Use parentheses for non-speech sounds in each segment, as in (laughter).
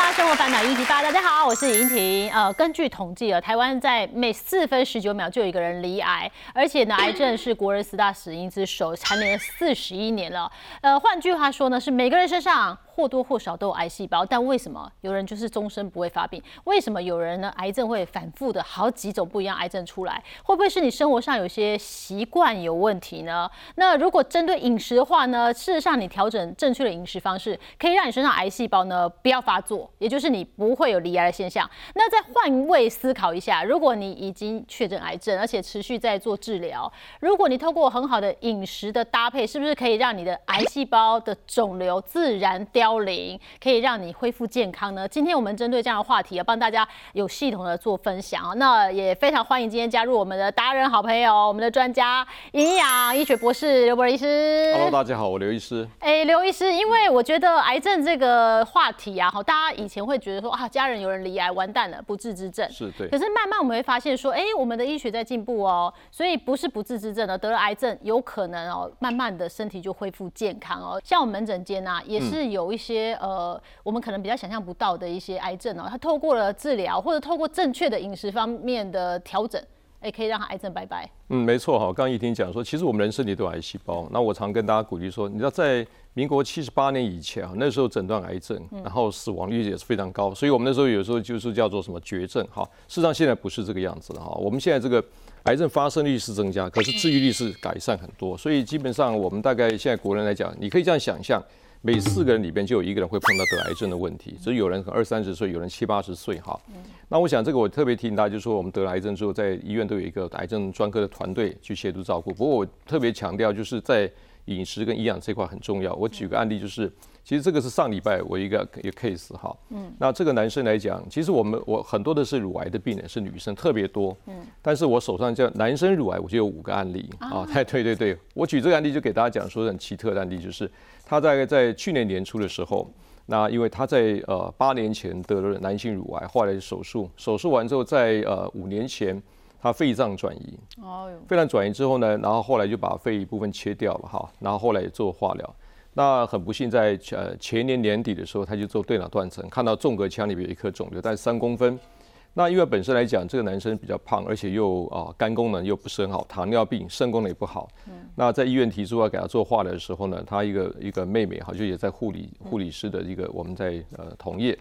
ค่ะ 生活烦恼一题八，大家好，我是尹婷。呃，根据统计啊，台湾在每四分十九秒就有一个人罹癌，而且呢，(clears throat) 癌症是国人十大死因之首，蝉联了四十一年了。呃，换句话说呢，是每个人身上。或多或少都有癌细胞，但为什么有人就是终身不会发病？为什么有人呢？癌症会反复的好几种不一样癌症出来？会不会是你生活上有些习惯有问题呢？那如果针对饮食的话呢？事实上，你调整正确的饮食方式，可以让你身上癌细胞呢不要发作，也就是你不会有离癌的现象。那再换位思考一下，如果你已经确诊癌症，而且持续在做治疗，如果你透过很好的饮食的搭配，是不是可以让你的癌细胞的肿瘤自然凋？零可以让你恢复健康呢？今天我们针对这样的话题啊，帮大家有系统的做分享啊。那也非常欢迎今天加入我们的达人好朋友，我们的专家营养医学博士刘博医师。Hello，大家好，我刘医师。哎，刘医师，因为我觉得癌症这个话题啊，好，大家以前会觉得说啊，家人有人罹癌，完蛋了，不治之症。是对。可是慢慢我们会发现说，哎，我们的医学在进步哦，所以不是不治之症的，得了癌症有可能哦，慢慢的身体就恢复健康哦。像我们门诊间啊，也是有一些呃，我们可能比较想象不到的一些癌症哦，它透过了治疗或者透过正确的饮食方面的调整，哎，可以让他癌症拜拜。嗯，没错哈。刚刚一听讲说，其实我们人身体都有癌细胞。那我常跟大家鼓励说，你知道在民国七十八年以前啊，那时候诊断癌症，然后死亡率也是非常高，所以我们那时候有时候就是叫做什么绝症哈。事实上现在不是这个样子了哈。我们现在这个癌症发生率是增加，可是治愈率是改善很多。所以基本上我们大概现在国人来讲，你可以这样想象。每四个人里边就有一个人会碰到得癌症的问题，所以有人二三十岁，有人七八十岁哈。那我想这个我特别提醒大家，就是说我们得了癌症之后，在医院都有一个癌症专科的团队去协助照顾。不过我特别强调，就是在饮食跟营养这块很重要。我举个案例，就是其实这个是上礼拜我一个一个 case 哈。嗯。那这个男生来讲，其实我们我很多的是乳癌的病人，是女生特别多。嗯。但是我手上叫男生乳癌，我就有五个案例啊。(laughs) 对对对对，我举这个案例就给大家讲说很奇特的案例，就是。他大概在去年年初的时候，那因为他在呃八年前得了男性乳癌，后来手术，手术完之后，在呃五年前他肺脏转移，哦，肺脏转移之后呢，然后后来就把肺一部分切掉了哈，然后后来也做化疗，那很不幸在呃前年年底的时候，他就做对脑断层，看到纵隔腔里面有一颗肿瘤，但三公分。那因为本身来讲，这个男生比较胖，而且又啊肝功能又不是很好，糖尿病，肾功能也不好。嗯。那在医院提出要给他做化疗的时候呢，他一个一个妹妹好像也在护理护理师的一个我们在呃同业，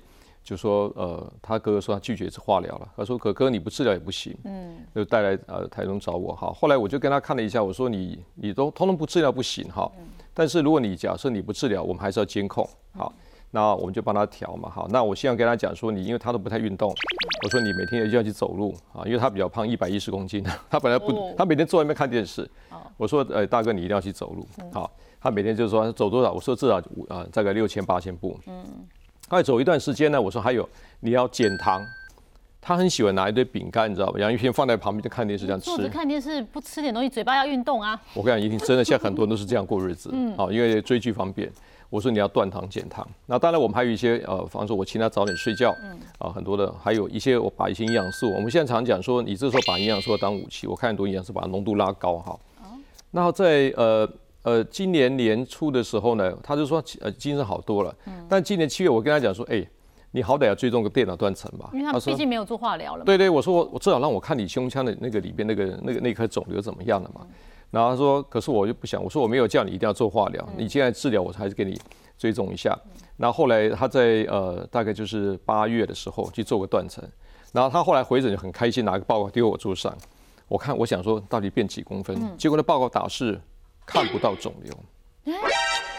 就说呃他哥哥说他拒绝这化疗了，他说哥哥你不治疗也不行。嗯。就带来呃台中找我。哈，后来我就跟他看了一下，我说你你都通通不治疗不行哈，但是如果你假设你不治疗，我们还是要监控。好。那我们就帮他调嘛，好，那我现在跟他讲说，你因为他都不太运动，我说你每天一定要去走路啊，因为他比较胖，一百一十公斤，(laughs) 他本来不，他每天坐外面看电视，我说，呃，大哥你一定要去走路，好，他每天就是说走多少，我说至少五啊，大概六千八千步，嗯，他走一段时间呢，我说还有你要减糖，他很喜欢拿一堆饼干，你知道吧，洋芋片放在旁边就看电视这样吃，坐着看电视不吃。点东西，嘴巴要运动啊，我跟你讲，一定真的，现在很多人都是这样过日子，嗯，好，因为追剧方便。我说你要断糖减糖，那当然我们还有一些呃，方说我请他早点睡觉，嗯，啊很多的，还有一些我把一些营养素，我们现在常讲说，你这时候把营养素当武器，我看很多营养素把浓度拉高哈。哦。那在呃呃今年年初的时候呢，他就说呃精神好多了，嗯，但今年七月我跟他讲说，哎，你好歹要追踪个电脑断层吧，因为他毕竟没有做化疗了。对对，我说我我至少让我看你胸腔的那个里边那个那个那颗肿瘤怎么样了嘛。然后他说，可是我就不想，我说我没有叫你一定要做化疗，你现在治疗我还是给你。追踪一下，然后后来他在呃大概就是八月的时候去做个断层，然后他后来回诊就很开心，拿个报告丢我桌上，我看我想说到底变几公分，结果那报告打是看不到肿瘤，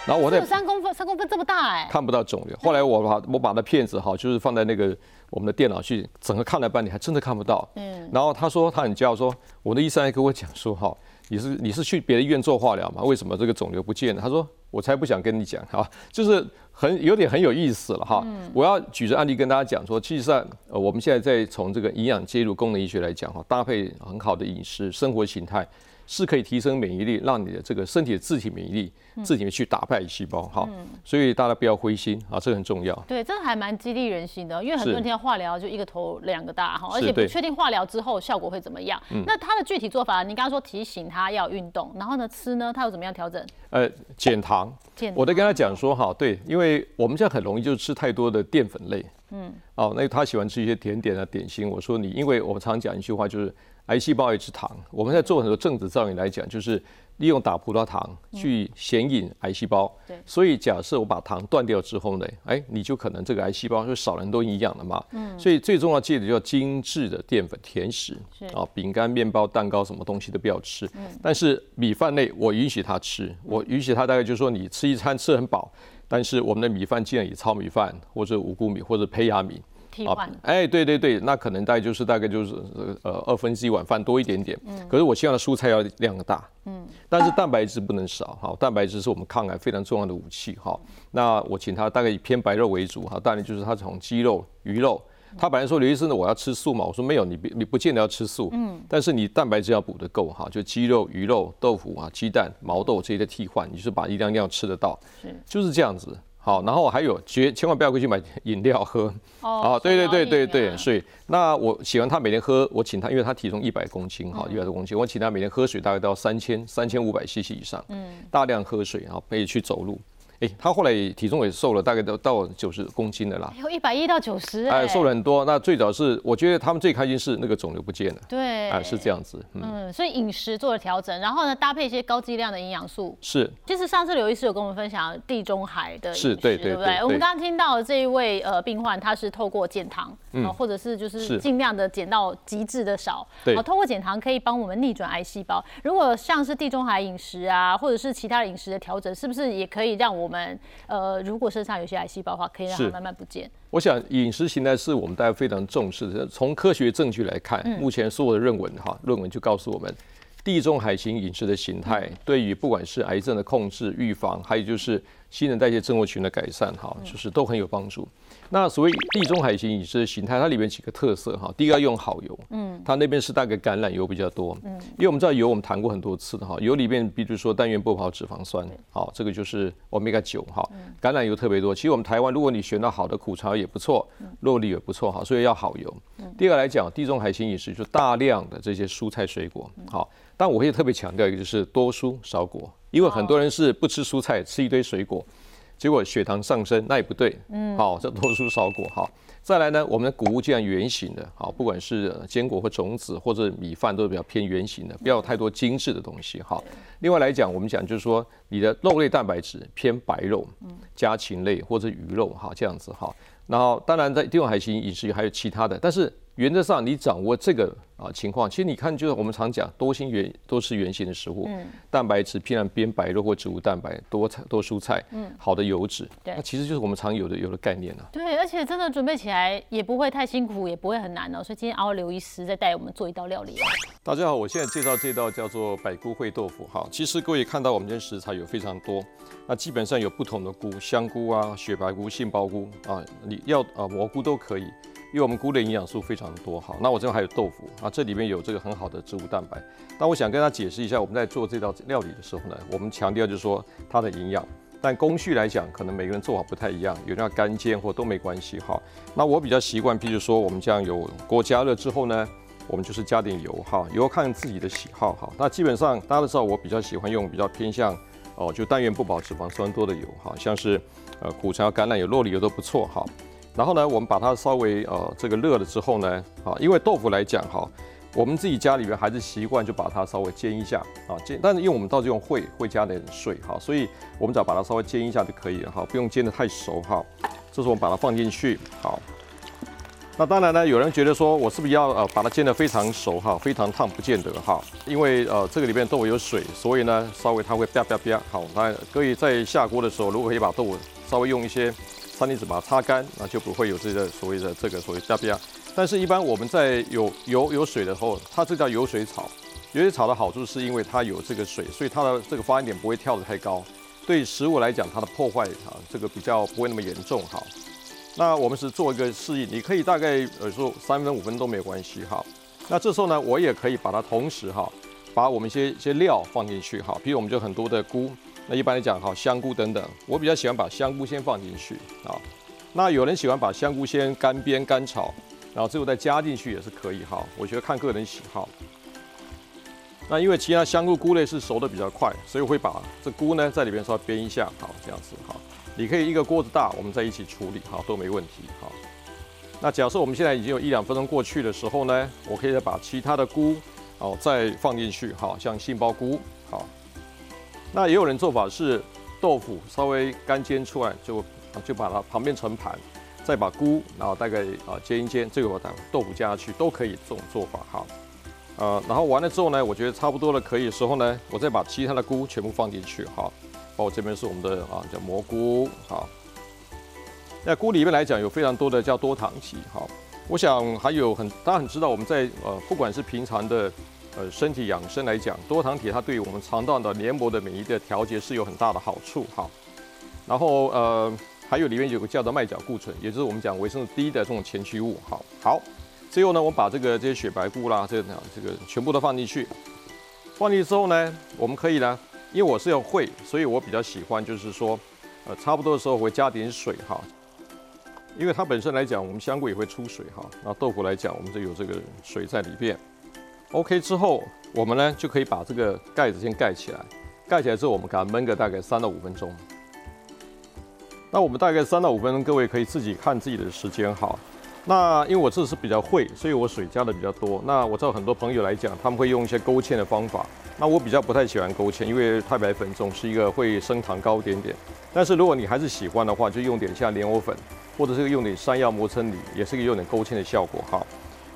然后我在三公分三公分这么大哎，看不到肿瘤。后来我把我把那片子哈，就是放在那个我们的电脑去整个看了半天，还真的看不到。嗯，然后他说他很骄傲说，我的医生还跟我讲说哈，你是你是去别的医院做化疗吗？为什么这个肿瘤不见了？他说。我才不想跟你讲哈，就是很有点很有意思了哈。我要举着案例跟大家讲说，其实上呃我们现在在从这个营养介入功能医学来讲哈，搭配很好的饮食生活形态，是可以提升免疫力，让你的这个身体的自体免疫力自己去打败细胞哈。所以大家不要灰心啊，这个很重要。对，这还蛮激励人心的，因为很多人听到化疗就一个头两个大哈，而且不确定化疗之后效果会怎么样。那他的具体做法，你刚刚说提醒他要运动，然后呢吃呢，他有怎么样调整？呃，减糖，健我在跟他讲说哈，对，因为我们现在很容易就吃太多的淀粉类，嗯，哦，那他喜欢吃一些甜点啊、点心。我说你，因为我们常讲一句话，就是癌细胞也吃糖。我们在做很多正子造影来讲，就是利用打葡萄糖去显引癌细胞。对所以假设我把糖断掉之后呢，哎，你就可能这个癌细胞就少了很多营养了嘛。嗯，所以最重要记得就要精致的淀粉甜食是啊，饼干、面包、蛋糕什么东西都不要吃。但是米饭类我允许他吃，我允许他大概就是说你吃一餐吃很饱，但是我们的米饭尽量以糙米饭或者五谷米或者胚芽米。替换。哎，对对对，那可能大概就是大概就是呃二分之一碗饭多一点点。可是我希望的蔬菜要量大。嗯。但是蛋白质不能少哈，蛋白质是我们抗癌非常重要的武器哈。那我请他大概以偏白肉为主哈，当然就是他从鸡肉、鱼肉。他本来说刘医生呢，我要吃素嘛，我说没有，你不你不见得要吃素，嗯，但是你蛋白质要补得够哈，就鸡肉、鱼肉、豆腐啊、鸡蛋、毛豆这些的替换，你是把一样量吃得到，是就是这样子。好，然后还有绝千万不要回去买饮料喝，哦啊，对对对对对，所以那我喜欢他每天喝，我请他，因为他体重一百公斤哈，一百多公斤，我请他每天喝水大概到三千三千五百 CC 以上，嗯，大量喝水，然后可以去走路。哎，他后来体重也瘦了，大概都到九十公斤的啦，有一百一到九十，哎，瘦了很多。那最早是我觉得他们最开心是那个肿瘤不见了，对，哎，是这样子，嗯，嗯，所以饮食做了调整，然后呢，搭配一些高剂量的营养素。是。其实上次刘医师有跟我们分享地中海的饮食，是对对不对？我们刚刚听到的这一位呃病患，他是透过减糖，嗯，或者是就是。是尽量的减到极致的少，对。好，透过减糖可以帮我们逆转癌细胞。如果像是地中海饮食啊，或者是其他饮食的调整，是不是也可以让我们呃，如果身上有些癌细胞的话，可以让它慢慢不见？我想饮食形态是我们大家非常重视的。从科学证据来看，目前所有的论文哈，论文就告诉我们，地中海型饮食的形态对于不管是癌症的控制、预防，还有就是新陈代谢症候群的改善哈，就是都很有帮助。那所谓地中海型饮食的形态，它里面几个特色哈，第一个要用好油，嗯，它那边是大概橄榄油比较多，嗯，因为我们知道油我们谈过很多次的哈，油里面比如说单元不饱脂肪酸，好，这个就是 omega 九哈，橄榄油特别多。其实我们台湾如果你选到好的苦茶也不错，肉粒也不错哈，所以要好油。第二个来讲，地中海型饮食就大量的这些蔬菜水果，好，但我会特别强调一个就是多蔬少果，因为很多人是不吃蔬菜，吃一堆水果。结果血糖上升，那也不对。嗯，好，这多蔬少果好。再来呢，我们的谷物既然圆形的，好，不管是呃坚果或种子或者米饭都是比较偏圆形的，不要有太多精致的东西哈。另外来讲，我们讲就是说，你的肉类蛋白质偏白肉，家禽类或者鱼肉哈，这样子哈。然后当然在地中海型饮食还有其他的，但是原则上你掌握这个啊情况，其实你看就是我们常讲多星圆都是圆形的食物，嗯蛋白质偏向偏白肉或植物蛋白，多菜多蔬菜，嗯好的油脂，对那其实就是我们常有的有的概念啊。对，而且真的准备起来也不会太辛苦，也不会很难哦。所以今天熬刘医师再带我们做一道料理。大家好，我现在介绍这道叫做百菇烩豆腐。哈，其实各位看到我们今天食材有非常多，那基本上有不同的菇，香菇啊、雪白菇、杏鲍菇啊，你要啊蘑菇都可以，因为我们菇的营养素非常多。好，那我这边还有豆腐啊，这里面有这个很好的植物蛋白。那我想跟大家解释一下，我们在做这道料理的时候呢，我们强调就是说它的营养。但工序来讲，可能每个人做法不太一样，有人要干煎或都没关系哈。那我比较习惯，譬如说我们这样有锅加热之后呢，我们就是加点油哈，油看自己的喜好哈。那基本上大家都知道，我比较喜欢用比较偏向哦，就单元不饱脂肪酸多的油哈，像是呃苦茶、橄榄油、肉里油都不错哈。然后呢，我们把它稍微呃这个热了之后呢，啊，因为豆腐来讲哈，我们自己家里面还是习惯就把它稍微煎一下啊，煎，但是因为我们到这种会会加点水哈，所以我们只要把它稍微煎一下就可以了哈，不用煎得太熟哈。这时候我们把它放进去，好。那当然呢，有人觉得说我是不是要呃把它煎得非常熟哈，非常烫不见得哈，因为呃这个里面豆腐有水，所以呢稍微它会啪啪啪。好，那可以在下锅的时候，如果可以把豆腐稍微用一些餐巾纸把它擦干，那就不会有这个所谓的这个所谓啪啪。但是，一般我们在有油有水的时候，它这叫油水炒。油水炒的好处是因为它有这个水，所以它的这个发烟点不会跳得太高，对食物来讲它的破坏啊这个比较不会那么严重哈。那我们是做一个示意，你可以大概呃说三分五分都没有关系哈。那这时候呢，我也可以把它同时哈，把我们一些一些料放进去，哈，比如我们就很多的菇，那一般来讲，好香菇等等，我比较喜欢把香菇先放进去啊。那有人喜欢把香菇先干煸干炒，然后最后再加进去也是可以哈。我觉得看个人喜好。那因为其他香菇菇类是熟的比较快，所以我会把这菇呢在里边稍微煸一下，好这样子哈。你可以一个锅子大，我们在一起处理，好都没问题，好。那假设我们现在已经有一两分钟过去的时候呢，我可以再把其他的菇哦再放进去，好像杏鲍菇，好。那也有人做法是豆腐稍微干煎出来，就就把它旁边盛盘，再把菇然后大概啊煎一煎，这个我把豆腐加下去都可以这种做法，哈。呃，然后完了之后呢，我觉得差不多了可以时候呢，我再把其他的菇全部放进去，哈。包括这边是我们的啊叫蘑菇，好。那菇里面来讲有非常多的叫多糖体，好，我想还有很大家很知道我们在呃不管是平常的呃身体养生来讲，多糖体它对于我们肠道的黏膜的免疫的调节是有很大的好处，哈，然后呃还有里面有个叫做麦角固醇，也就是我们讲维生素 D 的这种前驱物，好，好，最后呢我们把这个这些雪白菇啦，这个这个全部都放进去，放进去之后呢，我们可以呢，因为我是要烩，所以我比较喜欢就是说，呃差不多的时候会加点水哈。因为它本身来讲，我们香菇也会出水哈。那豆腐来讲，我们就有这个水在里边。OK 之后，我们呢就可以把这个盖子先盖起来。盖起来之后，我们给它焖个大概三到五分钟。那我们大概三到五分钟，各位可以自己看自己的时间哈。那因为我这是比较会，所以我水加的比较多。那我知道很多朋友来讲，他们会用一些勾芡的方法。那我比较不太喜欢勾芡，因为太白粉总是一个会升糖高一点点。但是如果你还是喜欢的话，就用点像莲藕粉。或者是用点山药磨成泥，也是一个有点勾芡的效果哈。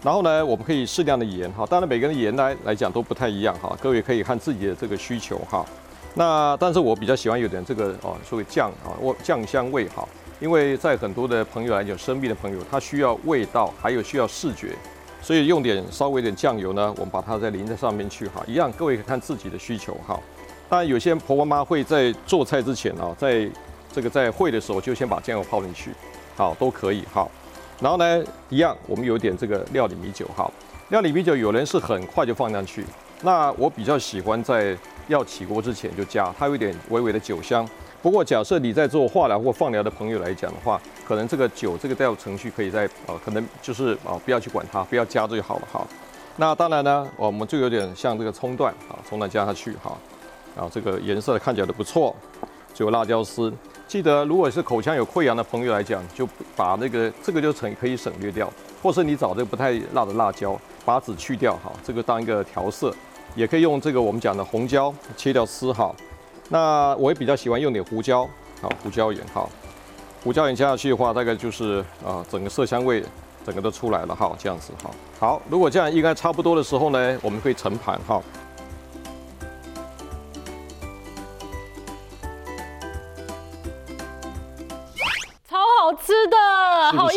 然后呢，我们可以适量的盐哈，当然每个人的盐来来讲都不太一样哈，各位可以看自己的这个需求哈。那但是我比较喜欢有点这个哦，所谓酱啊，味酱香味哈，因为在很多的朋友来讲，生病的朋友他需要味道，还有需要视觉，所以用点稍微点酱油呢，我们把它再淋在上面去哈，一样各位看自己的需求哈。当然有些婆婆妈会在做菜之前啊，在这个在会的时候就先把酱油泡进去。好，都可以好，然后呢，一样，我们有点这个料理米酒哈。料理米酒有人是很快就放上去，那我比较喜欢在要起锅之前就加，它有点微微的酒香。不过假设你在做化疗或放疗的朋友来讲的话，可能这个酒这个调程序可以在呃，可能就是啊，不要去管它，不要加就好了哈。那当然呢，我们就有点像这个葱段啊，葱段加下去哈，然后这个颜色看起来都不错，就辣椒丝。记得，如果是口腔有溃疡的朋友来讲，就把那个这个就省可以省略掉，或是你找这个不太辣的辣椒，把籽去掉，哈，这个当一个调色，也可以用这个我们讲的红椒切掉丝，哈。那我也比较喜欢用点胡椒，好，胡椒盐，哈，胡椒盐加下去的话，大概就是啊，整个色香味整个都出来了，哈，这样子，哈。好，如果这样应该差不多的时候呢，我们可以盛盘，哈。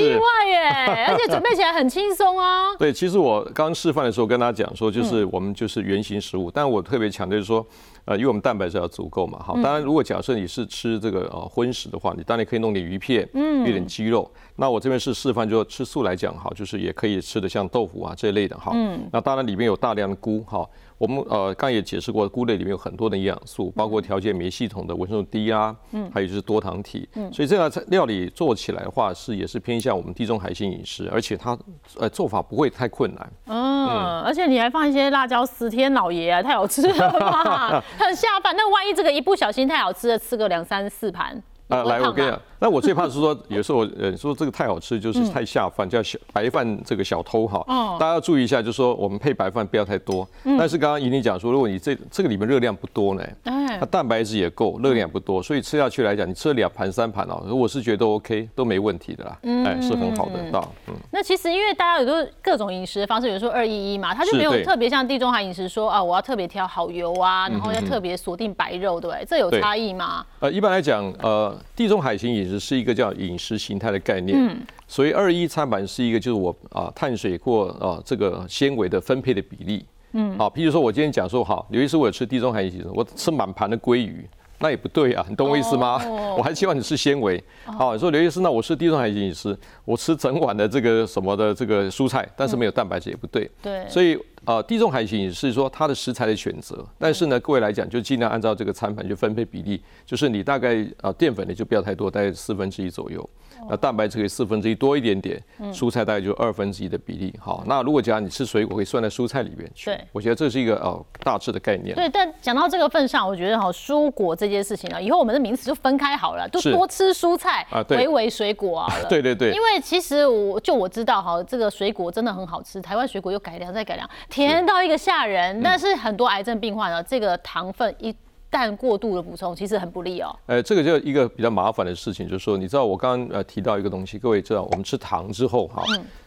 意外耶，(laughs) 而且准备起来很轻松啊。对，其实我刚示范的时候跟大家讲说，就是我们就是原型食物，但我特别强调就是说，呃，因为我们蛋白质要足够嘛。好，当然如果假设你是吃这个呃荤食的话，你当然可以弄点鱼片，嗯，有点鸡肉。那我这边是示范，就吃素来讲哈，就是也可以吃的像豆腐啊这一类的哈。嗯。那当然里面有大量的菇哈。我们呃刚也解释过，菇类里面有很多的营养素，包括调节免疫系统的维生素 D 啊，嗯，还有就是多糖体，嗯，所以这道菜料理做起来的话是也是偏向我们地中海性饮食，而且它呃做法不会太困难，嗯，而且你还放一些辣椒丝，天老爷啊，太好吃了吧，(laughs) 很下饭。那万一这个一不小心太好吃了，吃个两三四盘。啊，来，我跟你讲，那我最怕是说，有时候呃说这个太好吃，就是太下饭，叫小白饭这个小偷哈。哦。大家要注意一下，就是说我们配白饭不要太多。嗯。但是刚刚怡妮讲说，如果你这这个里面热量不多呢，哎，它蛋白质也够，热量不多，所以吃下去来讲，你吃了两盘三盘哦，我是觉得 OK，都没问题的啦。嗯。哎，是很好的到。嗯。那其实因为大家有都各种饮食的方式，有时候二一一嘛，它就没有特别像地中海饮食说啊，我要特别挑好油啊，然后要特别锁定白肉，对不对？这有差异吗？呃，一般来讲，呃，地中海型。饮食是一个叫饮食形态的概念，嗯，所以二一餐盘是一个就是我啊碳水或啊这个纤维的分配的比例，嗯，好，譬如说我今天讲说好，刘医师我吃地中海饮食，我吃满盘的鲑鱼。那也不对啊，你懂我意思吗？(laughs) 我还希望你吃纤维。好，你说刘医师，那我吃地中海饮食，我吃整碗的这个什么的这个蔬菜，但是没有蛋白质也不对。对。所以呃，地中海型是说它的食材的选择，但是呢，各位来讲就尽量按照这个餐盘去分配比例，就是你大概呃淀粉呢就不要太多，大概四分之一左右。那蛋白质可以四分之一多一点点，蔬菜大概就二分之一的比例。好，那如果讲你吃水果，可以算在蔬菜里面去。对，我觉得这是一个呃大致的概念。对，但讲到这个份上，我觉得哈，蔬果这件事情啊，以后我们的名词就分开好了，就多吃蔬菜啊，维维水果啊。(laughs) 对对对。因为其实我就我知道哈，这个水果真的很好吃，台湾水果又改良再改良，甜到一个吓人。但是很多癌症病患呢，这个糖分一。旦过度的补充其实很不利哦。呃，这个就一个比较麻烦的事情，就是说，你知道我刚刚呃提到一个东西，各位知道，我们吃糖之后哈，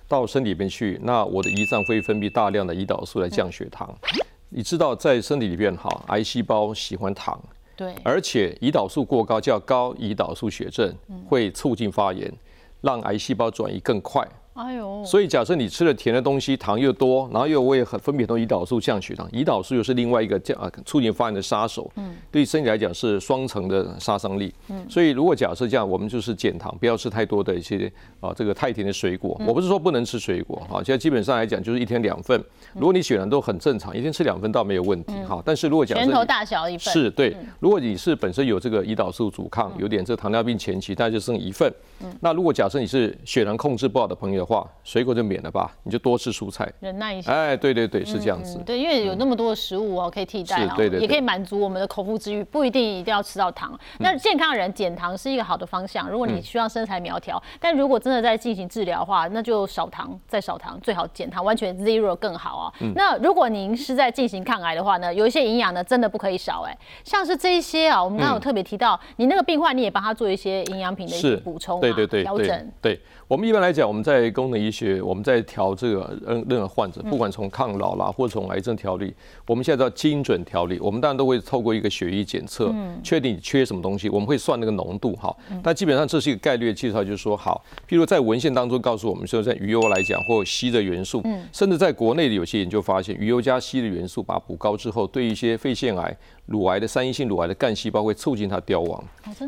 到身体里面去，那我的胰脏会分泌大量的胰岛素来降血糖。你知道，在身体里面哈，癌细胞喜欢糖，对，而且胰岛素过高叫高胰岛素血症，会促进发炎，让癌细胞转移更快。哎呦，所以假设你吃了甜的东西，糖又多，然后又我也很分泌很多胰岛素降血糖，胰岛素又是另外一个降啊促进发炎的杀手，嗯，对身体来讲是双层的杀伤力，嗯，所以如果假设这样，我们就是减糖，不要吃太多的一些啊这个太甜的水果。我不是说不能吃水果哈，现在基本上来讲就是一天两份，如果你血糖都很正常，一天吃两份倒没有问题哈。但是如果假设拳头大小一份。是对，如果你是本身有这个胰岛素阻抗，有点这糖尿病前期，大概就剩一份。那如果假设你是血糖控制不好的朋友的话，水果就免了吧，你就多吃蔬菜，忍耐一下。哎，对对对，是这样子。对，因为有那么多的食物哦可以替代哦，也可以满足我们的口腹之欲，不一定一定要吃到糖。那健康人减糖是一个好的方向。如果你需要身材苗条，但如果真的在进行治疗的话，那就少糖再少糖，最好减糖完全 zero 更好啊。那如果您是在进行抗癌的话呢，有一些营养呢真的不可以少哎，像是这一些啊，我们刚刚有特别提到，你那个病患你也帮他做一些营养品的一些补充对对对，调整。对我们一般来讲，我们在功能医学，我们在调这个任任何患者，不管从抗老啦，或者从癌症调理，我们现在叫精准调理。我们当然都会透过一个血液检测，确定你缺什么东西，我们会算那个浓度哈。但基本上这是一个概率的介绍，就是说好，譬如在文献当中告诉我们说，在鱼油来讲，或硒的元素，甚至在国内的有些研究发现，鱼油加硒的元素把它补高之后，对一些肺腺癌。乳癌的三阴性乳癌的干细胞会促进它凋亡。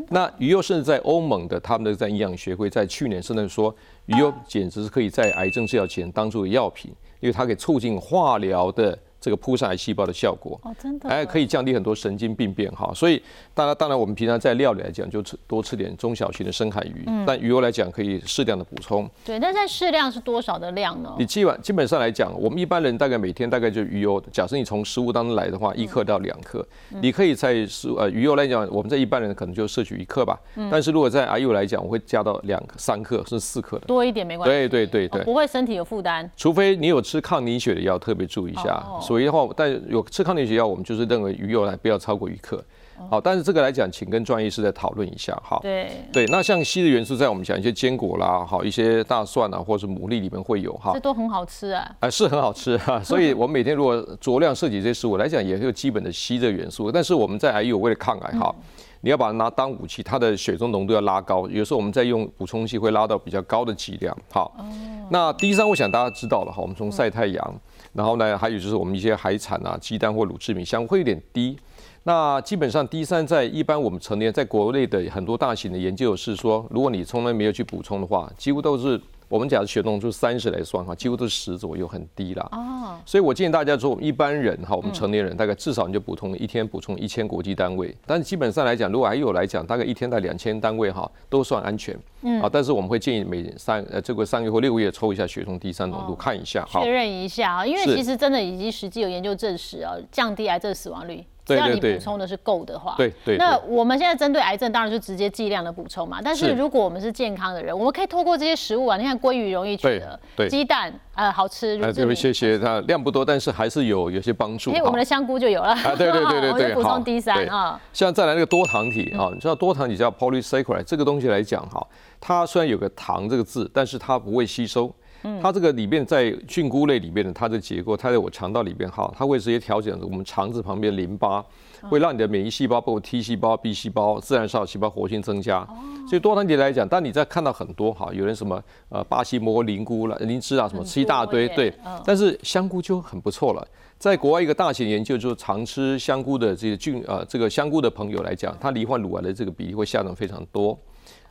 那鱼油甚至在欧盟的他们的在营养学会在去年甚至说鱼油简直是可以在癌症治疗前当做药品，因为它可以促进化疗的。这个扑上癌细胞的效果哦，真的哎，可以降低很多神经病变哈。所以，当然，当然，我们平常在料理来讲，就吃多吃点中小型的深海鱼。嗯。但鱼油来讲，可以适量的补充。对，那在适量是多少的量呢？你基本基本上来讲，我们一般人大概每天大概就鱼油，假设你从食物当中来的话，一克到两克。你可以在食呃鱼油来讲，我们在一般人可能就摄取一克吧。嗯。但是如果在癌油来讲，我会加到两克、三克甚至四克的。多一点没关系。对对对对。不会身体有负担。除非你有吃抗凝血的药，特别注意一下。所以的话，但有吃抗凝血药，我们就是认为鱼油来不要超过一克。好，但是这个来讲，请跟专业医师再讨论一下。哈，对对。那像硒的元素，在我们讲一些坚果啦，好一些大蒜啊，或者是牡蛎里面会有哈。这都很好吃啊。啊，是很好吃哈。(laughs) 所以我们每天如果酌量摄取这些食物来讲，也是有基本的硒的元素。但是我们在癌友为了抗癌哈，你要把它拿当武器，它的血中浓度要拉高。有时候我们在用补充剂会拉到比较高的剂量。好，那第三，我想大家知道了哈，我们从晒太阳。然后呢，还有就是我们一些海产啊，鸡蛋或乳制品，相会有点低。那基本上 D 三在一般我们成年在国内的很多大型的研究是说，如果你从来没有去补充的话，几乎都是我们假如血浓度三十来算哈，几乎都是十左右，很低啦。哦。所以我建议大家说，一般人哈，我们成年人大概至少你就补充一天补充一千国际单位。但是基本上来讲，如果还有来讲，大概一天在两千单位哈，都算安全。嗯。啊，但是我们会建议每三呃这个三个月或六个月抽一下血中低三浓度看一下，确认一下啊，因为其实真的已经实际有研究证实啊，降低癌症死亡率。只要你补充的是够的话，对对。那我们现在针对癌症，当然就直接剂量的补充嘛。但是如果我们是健康的人，我们可以透过这些食物啊，你看鲑鱼容易取得，对，鸡蛋呃好吃。啊，这位谢谢，它量不多，但是还是有有些帮助。哎，我们的香菇就有了。啊，对对对对 (laughs) 对，补充 D 三啊。像再来那个多糖体啊，你知道多糖体叫 polysaccharide，这个东西来讲哈，它虽然有个糖这个字，但是它不会吸收。它这个里面在菌菇类里面的它的结构，它在我肠道里边哈，它会直接调整我们肠子旁边淋巴，会让你的免疫细胞，包括 T 细胞、B 细胞、自然杀细胞活性增加。所以多糖体来讲，当你在看到很多哈，有人什么呃巴西蘑灵菇了、灵芝啊什么吃一大堆，对，但是香菇就很不错了。在国外一个大型研究，就是常吃香菇的这些菌呃这个香菇的朋友来讲，他罹患乳癌的这个比例会下降非常多。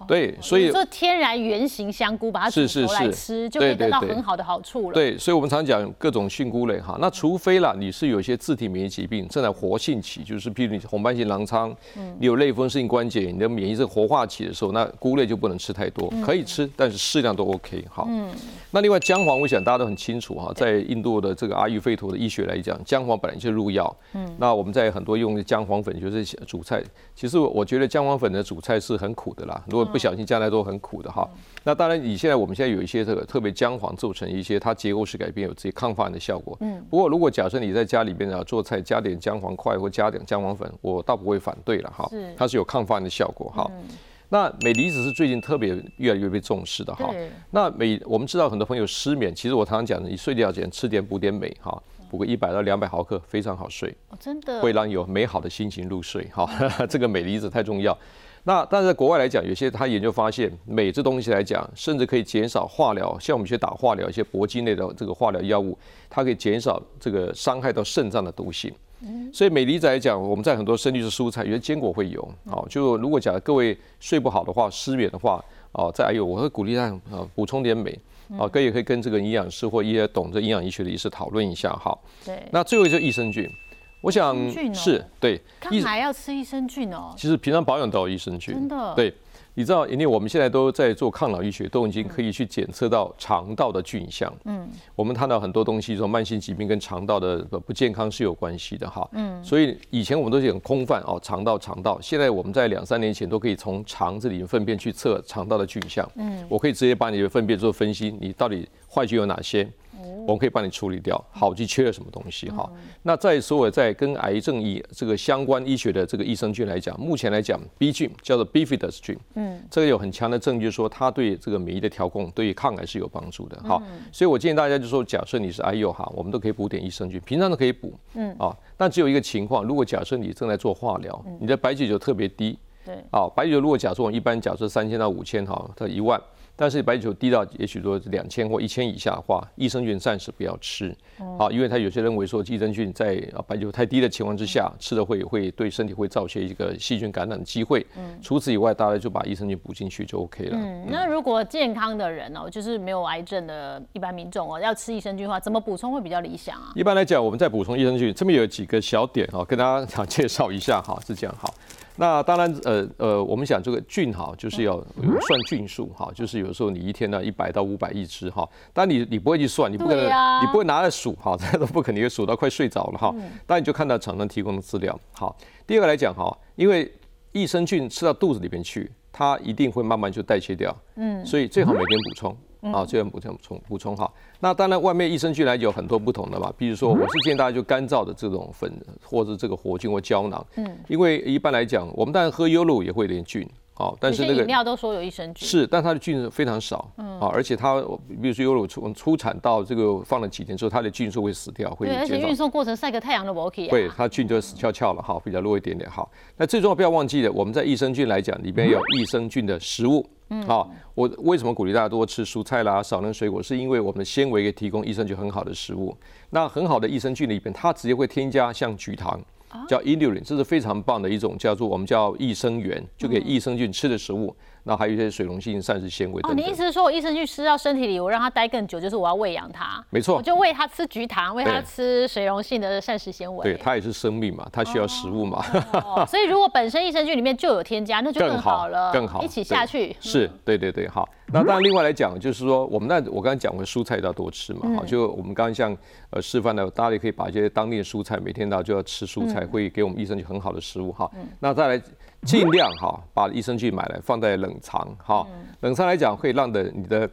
对，所以说天然原型香菇，把它煮熟来吃，就可以得到很好的好处了。对，所以我们常讲各种菌菇类哈，那除非啦，你是有一些自体免疫疾病正在活性期，就是譬如你红斑性狼疮，你有类风湿性关节，你的免疫是活化期的时候，那菇类就不能吃太多，可以吃，但是适量都 OK 好。嗯，那另外姜黄，我想大家都很清楚哈，在印度的这个阿育吠陀的医学来讲，姜黄本来就入药。嗯，那我们在很多用姜黄粉就是煮菜，其实我觉得姜黄粉的煮菜是很苦的啦，如果不小心将来都很苦的哈。那当然，你现在我们现在有一些这个特别姜黄做成一些它结构式改变，有这些抗发炎的效果。嗯。不过如果假设你在家里边啊做菜加点姜黄块或加点姜黄粉，我倒不会反对了哈。它是有抗发炎的效果哈。那镁离子是最近特别越来越被重视的哈。那镁我们知道很多朋友失眠，其实我常常讲的，你睡觉前吃点补点镁哈，补个一百到两百毫克非常好睡。哦，真的。会让有美好的心情入睡哈。(laughs) 这个镁离子太重要。那但是在国外来讲，有些他研究发现，镁这东西来讲，甚至可以减少化疗，像我们去打化疗一些铂金类的这个化疗药物，它可以减少这个伤害到肾脏的毒性。所以镁离子来讲，我们在很多深绿色蔬菜，有些坚果会有。哦，就如果假如各位睡不好的话，失眠的话，哦，再有我会鼓励大家啊补充点镁。啊，各位也可以跟这个营养师或一些懂这营养医学的医师讨论一下哈。对。那最后就是益生菌。我想是对，抗癌要吃益生菌哦。其实平常保养都有益生菌，真的。对，你知道，因为我们现在都在做抗老医学，都已经可以去检测到肠道的菌相。嗯，我们看到很多东西，说慢性疾病跟肠道的不健康是有关系的哈。嗯，所以以前我们都是很空泛哦，肠道肠道。现在我们在两三年前都可以从肠子里面粪便去测肠道的菌相。嗯，我可以直接把你的粪便做分析，你到底坏菌有哪些？我们可以帮你处理掉好就缺了什么东西哈？那在所有在跟癌症医这个相关医学的这个益生菌来讲，目前来讲，B 菌叫做 Bifidus 菌，嗯，这个有很强的证据说它对这个免疫的调控、对于抗癌是有帮助的哈。所以我建议大家就说，假设你是癌友哈，我们都可以补点益生菌，平常都可以补，嗯啊。但只有一个情况，如果假设你正在做化疗，你的白血球特别低，对，啊，白血球如果假设我们一般假设三千到五千哈，到一万。但是白血球低到也许说两千或一千以下的话，益生菌暂时不要吃，好，因为他有些认为说益生菌在白血球太低的情况之下，吃的会会对身体会造成一个细菌感染的机会。嗯，除此以外，大家就把益生菌补进去就 OK 了。嗯，那如果健康的人哦，就是没有癌症的一般民众哦，要吃益生菌的话，怎么补充会比较理想啊？一般来讲，我们在补充益生菌，这边有几个小点哈，跟大家想 (laughs) 介绍一下哈，是这样哈。那当然，呃呃，我们讲这个菌哈，就是要算菌数哈，就是有时候你一天呢一百到五百亿只哈，但你你不会去算，你不可能，你不会拿来数哈，(laughs) 这都不可能，数到快睡着了哈。当然你就看到厂商提供的资料。好，第二个来讲哈，因为益生菌吃到肚子里面去，它一定会慢慢就代谢掉，嗯，所以最好每天补充。啊，这样补充补充补充哈。那当然，外面益生菌来有很多不同的嘛，比如说我是建议大家就干燥的这种粉，或者这个活菌或胶囊。嗯，因为一般来讲，我们当然喝优露也会有点菌。好，但是那个饮料都说有益生菌，是，但它的菌非常少，嗯，啊，而且它，比如说优乳出出产到这个放了几年之后，它的菌数会死掉，会对，而且运送过程晒个太阳都不 OK 啊，对，它菌就死翘翘了，哈，比较弱一点点，好，那最重要不要忘记了，我们在益生菌来讲，里边有益生菌的食物，嗯，好，我为什么鼓励大家多吃蔬菜啦，少量水果，是因为我们的纤维可以提供益生菌很好的食物，那很好的益生菌里边，它直接会添加像菊糖。叫 l i n 这是非常棒的一种叫做我们叫益生元，就给益生菌吃的食物。那还有一些水溶性膳食纤维。哦，你意思是说我益生菌吃到身体里，我让它待更久，就是我要喂养它？没错，我就喂它吃菊糖，喂它吃水溶性的膳食纤维。对，它也是生命嘛，它需要食物嘛。所以如果本身益生菌里面就有添加，那就更好了，更好，一起下去。是，对对对，好。那当然，另外来讲，就是说我们那我刚才讲过，蔬菜要多吃嘛。好，就我们刚刚像呃示范的，大家也可以把一些当地的蔬菜，每天到就要吃蔬菜，会给我们益生菌很好的食物哈。那再来。尽量哈把益生菌买来放在冷藏哈，冷藏来讲会让的你的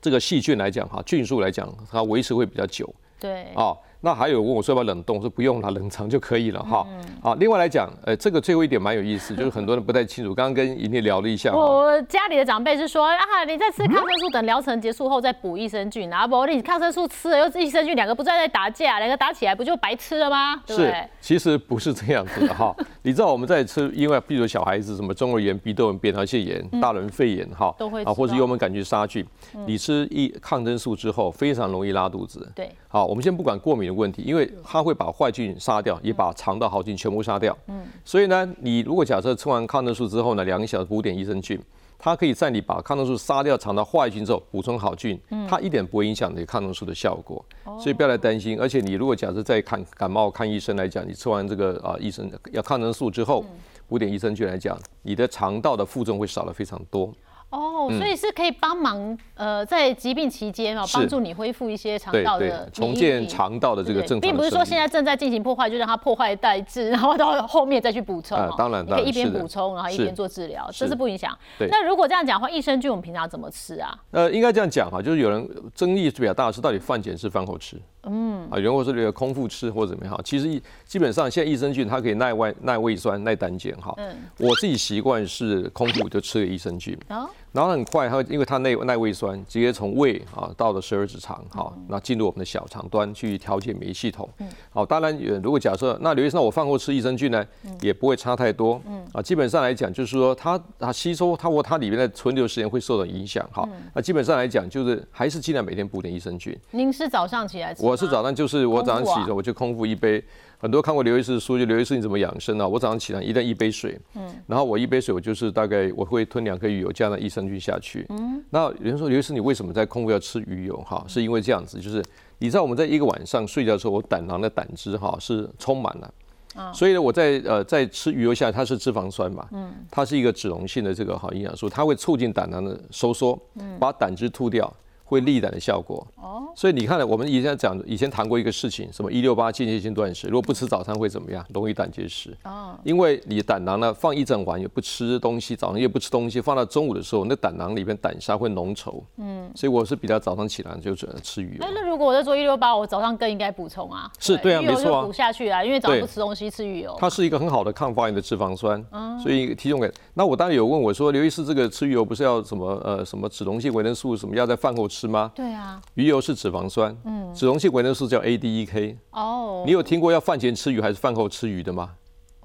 这个细菌来讲哈，菌数来讲它维持会比较久。对。啊。那还有问我说要不要冷冻，说不用了，冷藏就可以了哈。好，另外来讲，呃，这个最后一点蛮有意思，就是很多人不太清楚。刚刚跟莹莹聊了一下，我家里的长辈是说啊，你在吃抗生素，等疗程结束后再补益生菌，啊不，你抗生素吃了又益生菌，两个不再在打架，两个打起来不就白吃了吗？是，其实不是这样子的哈。你知道我们在吃，因为比如小孩子什么中耳炎、鼻窦炎、扁桃腺炎、大人肺炎哈，都会啊，或者幽门杆菌杀菌，你吃一抗生素之后，非常容易拉肚子。对。好，我们先不管过敏的问题，因为它会把坏菌杀掉，也把肠道好菌全部杀掉。嗯，所以呢，你如果假设吃完抗生素之后呢，两个小时补点益生菌，它可以在你把抗生素杀掉肠道坏菌之后补充好菌，它一点不会影响你抗生素的效果，所以不要来担心。而且你如果假设在看感冒看医生来讲，你吃完这个啊医生要抗生素之后补点益生菌来讲，你的肠道的负重会少了非常多。哦，所以是可以帮忙，呃，在疾病期间哦，帮助你恢复一些肠道的重建肠道的这个正常，并不是说现在正在进行破坏，就让它破坏代治，然后到后面再去补充。啊，当然，你可以一边补充，然后一边做治疗，这是不影响。那如果这样讲的话，益生菌我们平常怎么吃啊？呃，应该这样讲哈，就是有人争议比较大是到底饭前吃饭后吃。嗯。啊，有人或是这个空腹吃或者怎么样？其实基本上现在益生菌它可以耐外耐胃酸耐胆碱哈。嗯。我自己习惯是空腹就吃个益生菌。哦。然后很快，它因为它耐耐胃酸，直接从胃啊到了十二指肠，好，那进入我们的小肠端去调节免疫系统。好，当然，如果假设那刘医生，我饭后吃益生菌呢，也不会差太多。嗯，啊，基本上来讲，就是说它它吸收它或它里面的存留时间会受到影响。好，那基本上来讲，就是还是尽量每天补点益生菌。您是早上起来吃？我是早上，就是我早上起来我就空腹一杯。很多看过刘医师的书，就刘医师你怎么养生啊？我早上起来一旦一杯水，嗯，然后我一杯水我就是大概我会吞两颗鱼油加上益生菌下去，嗯，那有人说刘医师你为什么在空腹要吃鱼油？哈，是因为这样子，就是你知道我们在一个晚上睡觉的时候，我胆囊的胆汁哈是充满了，啊，所以呢我在呃在吃鱼油下它是脂肪酸嘛，嗯，它是一个脂溶性的这个好营养素，它会促进胆囊的收缩，嗯，把胆汁吐掉。会利胆的效果哦，所以你看，我们以前讲，以前谈过一个事情，什么一六八间歇性断食，如果不吃早餐会怎么样？容易胆结石哦，因为你胆囊呢放一整晚也不吃东西，早上也不吃东西，放到中午的时候，那胆囊里面胆沙会浓稠，嗯，所以我是比较早上起来就只能吃鱼油。那如果我在做一六八，我早上更应该补充啊？是对啊，没错啊，补下去啊，因为早上不吃东西吃鱼油，它是一个很好的抗发炎的脂肪酸，所以体重给。那我当然有问我说，刘医师这个吃鱼油不是要什么呃什么脂溶性维生素什么要在饭后吃吗？对啊。鱼油是脂肪酸，嗯，脂溶性维生素叫 ADEK。哦，你有听过要饭前吃鱼还是饭后吃鱼的吗？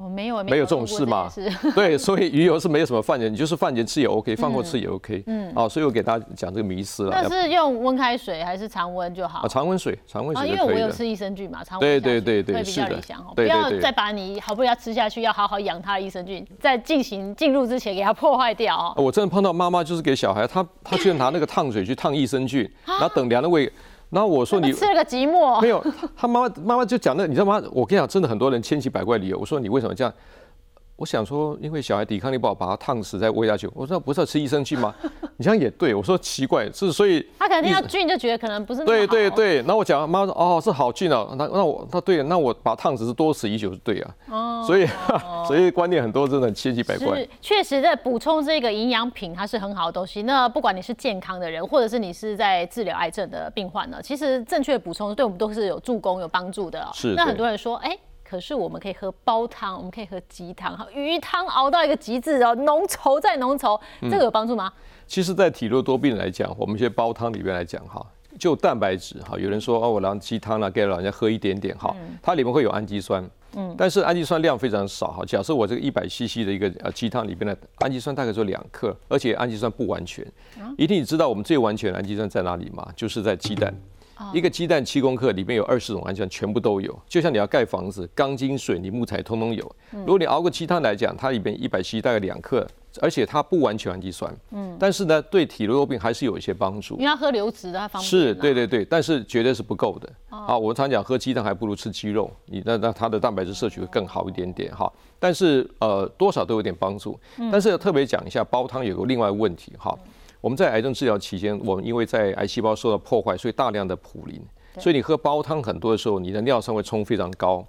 哦，没有，没有这种事嘛。(laughs) (laughs) 对，所以鱼油是没有什么饭前，你就是饭前吃也 OK，饭后吃也 OK。嗯，啊，所以我给大家讲这个迷思了。那是用温开水还是常温就好？啊，常温水，常温水因为我有吃益生菌嘛，常温对对对对，会比较理想哦。不要再把你好不容易要吃下去，要好好养它的益生菌，在进行进入之前给它破坏掉哦。我真的碰到妈妈就是给小孩，她她居然拿那个烫水去烫益生菌，然后等凉了喂。然后我说你吃了个寂寞，没有，他妈妈妈妈就讲那，你知道吗？我跟你讲，真的很多人千奇百怪理由。我说你为什么这样？我想说，因为小孩抵抗力不好，把他烫死再喂下去。我说不是要吃益生菌吗？(laughs) 你这样也对。我说奇怪，是所以 (laughs) 他可能听到菌就觉得可能不是对对对。然后我讲，妈妈说哦是好菌哦。那那我他对，那我把烫死是多此一举是对啊。哦，(laughs) 所以所以观念很多真的很千奇百怪。确实在补充这个营养品，它是很好的东西。那不管你是健康的人，或者是你是在治疗癌症的病患呢，其实正确补充对我们都是有助攻有帮助的。是。那很多人说，哎。可是我们可以喝煲汤，我们可以喝鸡汤，哈，鱼汤熬到一个极致哦，浓稠再浓稠，这个有帮助吗？其实，在体弱多病来讲，我们一些煲汤里面来讲，哈，就蛋白质，哈，有人说哦，我让鸡汤呢，给老人家喝一点点，哈，它里面会有氨基酸，嗯，但是氨基酸量非常少，哈，假设我这个一百 CC 的一个呃鸡汤里边的氨基酸大概就两克，而且氨基酸不完全，一定你知道我们最完全的氨基酸在哪里吗？就是在鸡蛋。一个鸡蛋七公克，里面有二十种氨基酸，全部都有。就像你要盖房子，钢筋水泥木材通通有。如果你熬个鸡汤来讲，它里面一百 c 大概两克，而且它不完全氨基酸。嗯。但是呢，对体弱病还是有一些帮助。你要喝流质的方便。是，对对对，但是绝对是不够的。啊，我常讲喝鸡蛋还不如吃鸡肉，你那那它的蛋白质摄取会更好一点点哈。但是呃，多少都有点帮助。但是要特别讲一下，煲汤有个另外问题哈。我们在癌症治疗期间，我们因为在癌细胞受到破坏，所以大量的普林，所以你喝煲汤很多的时候，你的尿酸会冲非常高。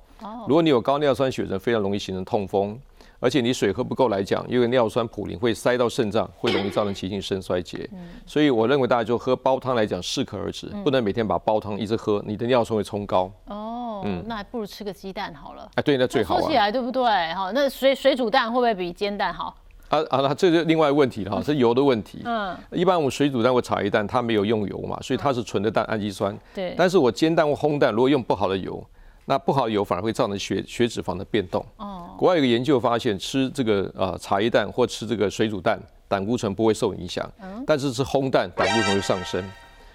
如果你有高尿酸血症，非常容易形成痛风，而且你水喝不够来讲，因为尿酸普林会塞到肾脏，会容易造成急性肾衰竭。所以我认为大家就喝煲汤来讲适可而止，不能每天把煲汤一直喝，你的尿酸会冲高。哦，嗯，那还不如吃个鸡蛋好了。哎，对，那最好。说起来对不对？好，那水水煮蛋会不会比煎蛋好？啊啊，那这是另外问题了哈，是油的问题。嗯，一般我们水煮蛋或茶叶蛋，它没有用油嘛，所以它是纯的蛋氨基酸。对。但是我煎蛋或烘蛋，如果用不好的油，那不好的油反而会造成血血脂肪的变动。哦。国外有个研究发现，吃这个啊茶叶蛋或吃这个水煮蛋，胆固醇不会受影响。嗯。但是吃烘蛋，胆固醇会上升。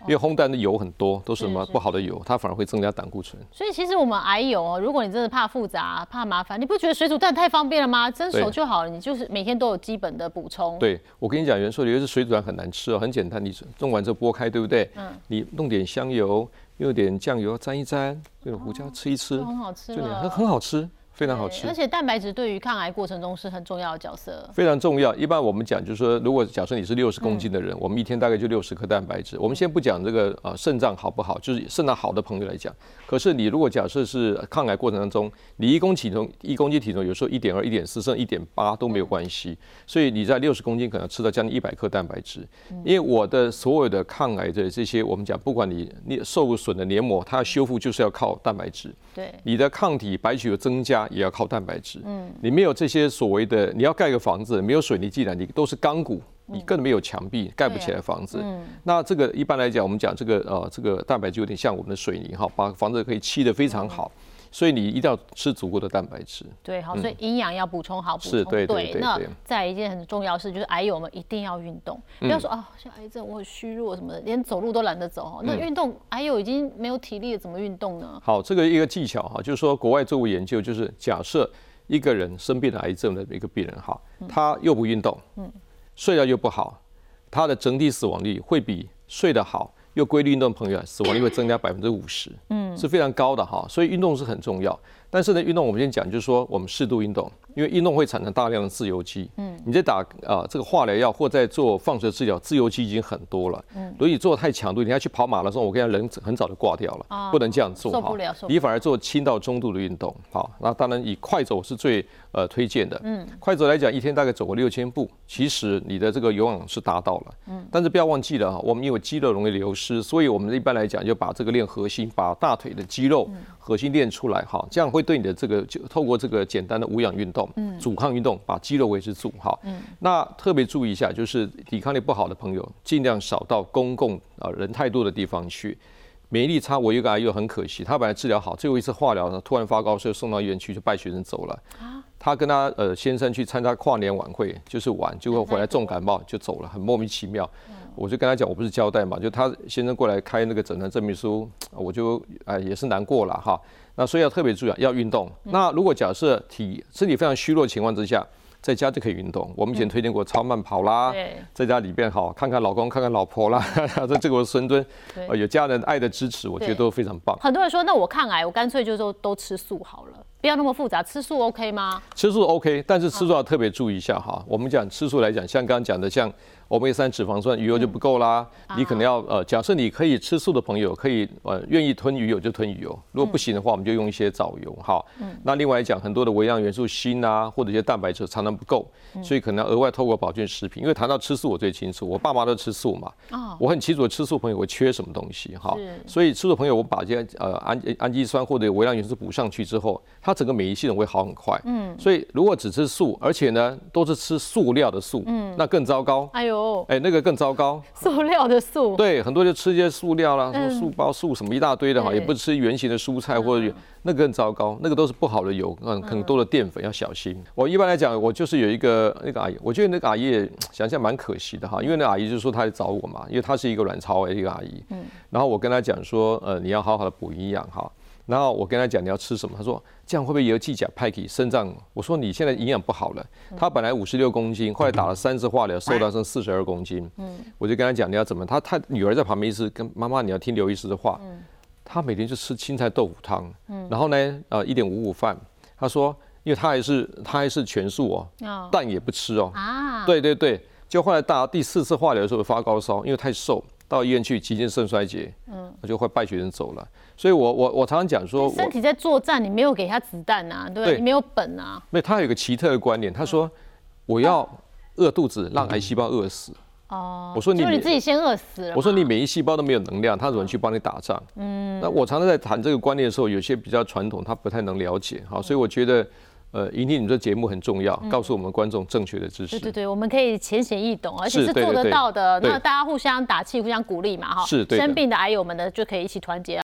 因为烘蛋的油很多，都是什么不好的油，它反而会增加胆固醇。所以其实我们癌友哦，如果你真的怕复杂、怕麻烦，你不觉得水煮蛋太方便了吗？蒸熟就好了，你就是每天都有基本的补充。对我跟你讲，元素有一是水煮蛋很难吃哦，很简单，你弄完之后剥开，对不对？嗯。你弄点香油，用点酱油沾一沾，用点胡椒吃一吃，就很好吃就很很好吃，非常好吃而。且蛋白质对于抗癌过程中是很重要的角色。非常重要。一般我们讲就是说，如果假设你是六十公斤的人，我们一天大概就六十克蛋白质。我们先不讲这个呃肾脏好不好，就是肾脏好的朋友来讲。可是你如果假设是抗癌过程当中，你一公体重一公斤体重有时候一点二、一点四甚至一点八都没有关系，所以你在六十公斤可能吃到将近一百克蛋白质。因为我的所有的抗癌的这些，我们讲不管你你受损的黏膜，它要修复就是要靠蛋白质。对，你的抗体白血球增加也要靠蛋白质。嗯，你没有这些所谓的，你要盖个房子，没有水泥地板，你都是钢骨，你更没有墙壁，盖不起来房子。嗯，那这个一般来讲，我们讲这个呃，这个蛋白质有点像我们的水泥哈，把房子可以砌得非常好。所以你一定要吃足够的蛋白质。对，好，所以营养要补充好，补充是对那对再一件很重要的事，就是癌友们一定要运动，不要说啊，像癌症我很虚弱什么的，连走路都懒得走哦。那运动，癌友已经没有体力了，怎么运动呢？好，这个一个技巧哈，就是说国外做过研究，就是假设一个人生病了癌症的一个病人哈，他又不运动，嗯睡得又不好，他的整体死亡率会比睡得好又规律运动的朋友啊死亡率会增加百分之五十，嗯，是非常高的哈，所以运动是很重要。但是呢，运动我们先讲，就是说我们适度运动，因为运动会产生大量的自由基。嗯，你在打啊、这个化疗药或在做放射治疗，自由基已经很多了。嗯，如果你做太强度，你要去跑马拉松，我跟你讲，人很早就挂掉了，不能这样做哈受不了受不了你反而做轻到中度的运动。好，那当然以快走是最呃推荐的。嗯，快走来讲，一天大概走个六千步，其实你的这个有氧是达到了。嗯，但是不要忘记了哈，我们因为肌肉容易流失，所以我们一般来讲就把这个练核心，把大腿的肌肉核心练出来哈，这样会对你的这个就透过这个简单的无氧运动、阻抗运动，把肌肉维持住哈。嗯那特别注意一下，就是抵抗力不好的朋友，尽量少到公共啊人太多的地方去。免疫力差，我有一个癌友很可惜，他本来治疗好，最后一次化疗呢，突然发高烧，送到医院去就败血症走了。他跟他呃先生去参加跨年晚会，就是玩，结果回来重感冒就走了，很莫名其妙。我就跟他讲，我不是交代嘛，就他先生过来开那个诊断证明书，我就哎也是难过了哈。那所以要特别注意啊，要运动。那如果假设体身体非常虚弱的情况之下，在家就可以运动。我们以前推荐过超慢跑啦，对在家里边好看看老公，看看老婆啦，(laughs) 这这个我孙尊，对呃有家人爱的支持，我觉得都非常棒。很多人说，那我抗癌，我干脆就都都吃素好了，不要那么复杂，吃素 OK 吗？吃素 OK，但是吃素要特别注意一下哈。我们讲吃素来讲，像刚刚讲的，像欧米三脂肪酸，鱼油就不够啦。你可能要呃，假设你可以吃素的朋友，可以呃愿意吞鱼油就吞鱼油，如果不行的话，我们就用一些藻油哈。那另外来讲，很多的微量元素锌啊，或者一些蛋白质常常不够，所以可能要额外透过保健食品。因为谈到吃素，我最清楚，我爸妈都吃素嘛，哦，我很清楚吃素朋友会缺什么东西哈，所以吃素朋友我把这些呃氨氨基酸或者微量元素补上去之后，它整个免疫系统会好很快。嗯，所以如果只吃素，而且呢都是吃塑料的素，嗯，那更糟糕。哎呦，哎，那个更糟糕。塑料的塑，对，很多就吃一些塑料啦，什么嗯。素包、素什么一大堆的哈，对。也不吃圆形的蔬菜或者那个更糟糕，那个都是不好的油，嗯，很多的淀粉要小心。我一般来讲，我就是有一个那个阿姨，我觉得那个阿姨也想想蛮可惜的哈，因为那阿姨就说她来找我嘛，因为她是一个卵巢癌的一个阿姨，嗯，然后我跟她讲说，呃，你要好好的补营养哈。然后我跟他讲你要吃什么，他说这样会不会也有计甲派给肾脏？我说你现在营养不好了，他本来五十六公斤，后来打了三次化疗，瘦到剩四十二公斤。我就跟他讲你要怎么，她她女儿在旁边一直跟妈妈你要听刘医师的话。他每天就吃青菜豆腐汤，然后呢呃一点五五饭。他说因为他还是他还是全素哦，哦。蛋也不吃哦。啊，对对对，就后来打第四次化疗的时候发高烧，因为太瘦，到医院去急性肾衰竭，嗯，他就会败血症走了。所以我我我常常讲说，身体在作战，你没有给他子弹啊，对不对？你没有本啊，没有他有一个奇特的观念，他说我要饿肚子，让癌细胞饿死。哦，我说你就你自己先饿死了。我说你免疫细胞都没有能量，他怎么去帮你打仗？嗯，那我常常在谈这个观念的时候，有些比较传统，他不太能了解。好，所以我觉得，呃，引领你这节目很重要，告诉我们观众正确的知识。对对对，我们可以浅显易懂，而且是做得到的。那大家互相打气、互相鼓励嘛，哈。是对的生病的癌友们呢，就可以一起团结